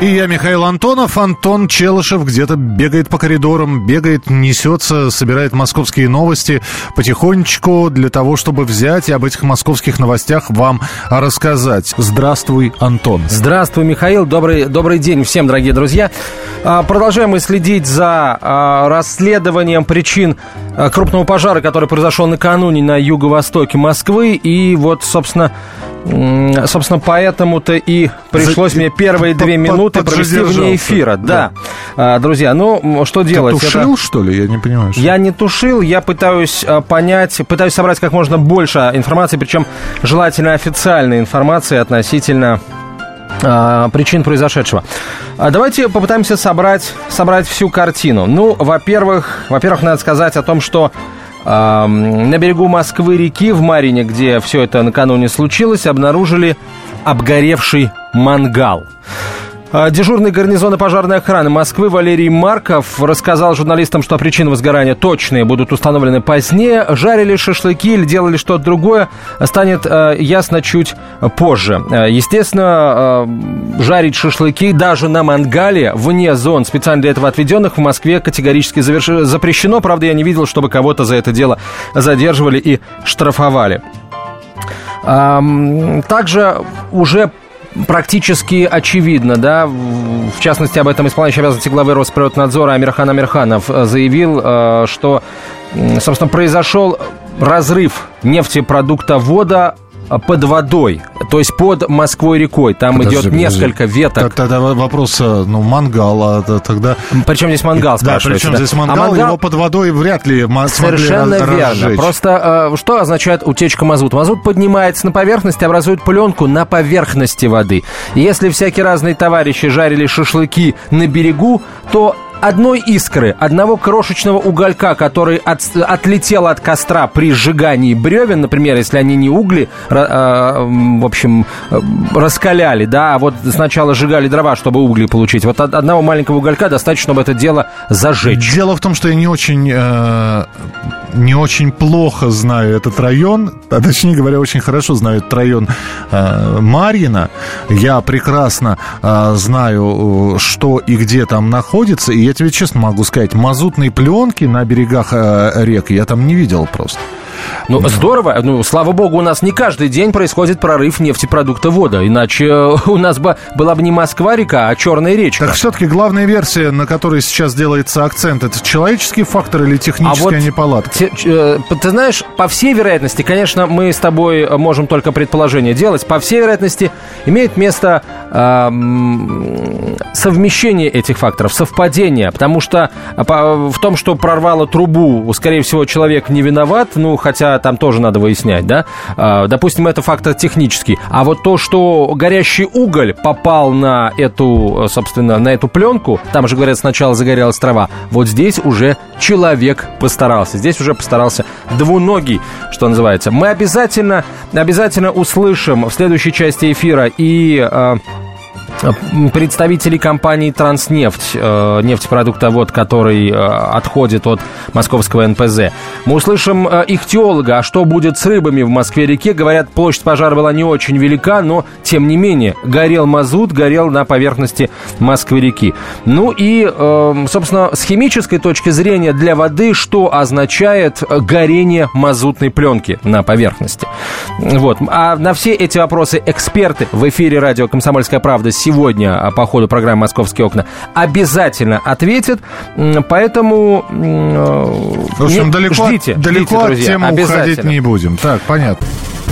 И я, Михаил Антонов. Антон Челышев где-то бегает по коридорам, бегает, несется, собирает московские новости потихонечку для того, чтобы взять и об этих московских новостях вам рассказать. Здравствуй, Антон. Здравствуй, Михаил. Добрый, добрый день всем, дорогие друзья. А, продолжаем мы следить за а, расследованием причин а, крупного пожара, который произошел накануне на юго-востоке Москвы. И вот, собственно, Собственно, поэтому-то и пришлось мне первые две минуты провести вне эфира. Да. да. Друзья, ну, что делать? Ты тушил, Это... что ли? Я не понимаю. Что... Я не тушил, я пытаюсь понять, пытаюсь собрать как можно больше информации, причем желательно официальной информации относительно причин произошедшего. Давайте попытаемся собрать, собрать всю картину. Ну, во-первых, во-первых, надо сказать о том, что на берегу Москвы-реки в Марине, где все это накануне случилось, обнаружили обгоревший мангал. А, дежурный гарнизона пожарной охраны Москвы Валерий Марков рассказал журналистам, что причины возгорания точные будут установлены позднее. Жарили шашлыки или делали что-то другое, станет э, ясно чуть позже. Естественно, жарить шашлыки даже на мангале вне зон, специально для этого отведенных, в Москве категорически заверш... запрещено. Правда, я не видел, чтобы кого-то за это дело задерживали и штрафовали. Также уже практически очевидно, да, в частности, об этом исполняющий обязанности главы Росприроднадзора Амирхан Амирханов э, заявил, э, что, собственно, произошел разрыв нефтепродуктовода под водой, то есть под Москвой-рекой. Там подожди, идет подожди. несколько веток. Тогда вопрос, э, ну, мангал, а тогда... Причем здесь мангал, Да, причем да. здесь мангал, а мангал, его под водой вряд ли Совершенно раз, верно. Разжечь. Просто что означает утечка мазута? Мазут поднимается на поверхность, образует пленку на поверхности воды. Если всякие разные товарищи жарили шашлыки на берегу, то одной искры, одного крошечного уголька, который от, отлетел от костра при сжигании бревен, например, если они не угли, э, в общем, э, раскаляли, да, а вот сначала сжигали дрова, чтобы угли получить. Вот от одного маленького уголька достаточно, чтобы это дело зажечь. Дело в том, что я не очень, э, не очень плохо знаю этот район, а точнее говоря, очень хорошо знаю этот район э, Марьина. Я прекрасно э, знаю, что и где там находится, и я тебе честно могу сказать, мазутной пленки на берегах э, рек я там не видел просто. Ну, здорово. Ну, слава богу, у нас не каждый день происходит прорыв нефтепродуктовода. Иначе э, у нас бы была бы не Москва-река, а Черная речка. Так все-таки главная версия, на которой сейчас делается акцент, это человеческий фактор или техническая а вот неполадка? Те, э, ты знаешь, по всей вероятности, конечно, мы с тобой можем только предположение делать, по всей вероятности имеет место э, совмещение этих факторов, совпадение. Потому что в том, что прорвало трубу, скорее всего, человек не виноват, ну, хотя там тоже надо выяснять, да. А, допустим, это фактор технический. А вот то, что горящий уголь попал на эту, собственно, на эту пленку, там же, говорят, сначала загорелась трава, вот здесь уже человек постарался. Здесь уже постарался двуногий, что называется. Мы обязательно, обязательно услышим в следующей части эфира и а, представителей компании «Транснефть», э, нефтепродуктовод, который э, отходит от московского НПЗ. Мы услышим э, их теолога, а что будет с рыбами в Москве-реке. Говорят, площадь пожара была не очень велика, но, тем не менее, горел мазут, горел на поверхности Москвы-реки. Ну и, собственно, с химической точки зрения для воды, что означает горение мазутной пленки на поверхности. Вот. А на все эти вопросы эксперты в эфире радио «Комсомольская правда» сегодня а, по ходу программы «Московские окна» обязательно ответит. Поэтому в общем, не, далеко, ждите, далеко ждите, друзья, от темы уходить не будем. Так, понятно.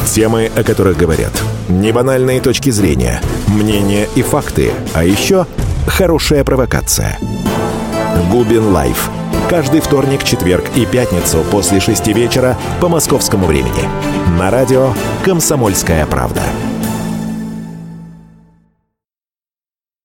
Темы, о которых говорят. Небанальные точки зрения, мнения и факты. А еще хорошая провокация. Губин Live. Каждый вторник, четверг и пятницу после шести вечера по московскому времени. На радио «Комсомольская правда».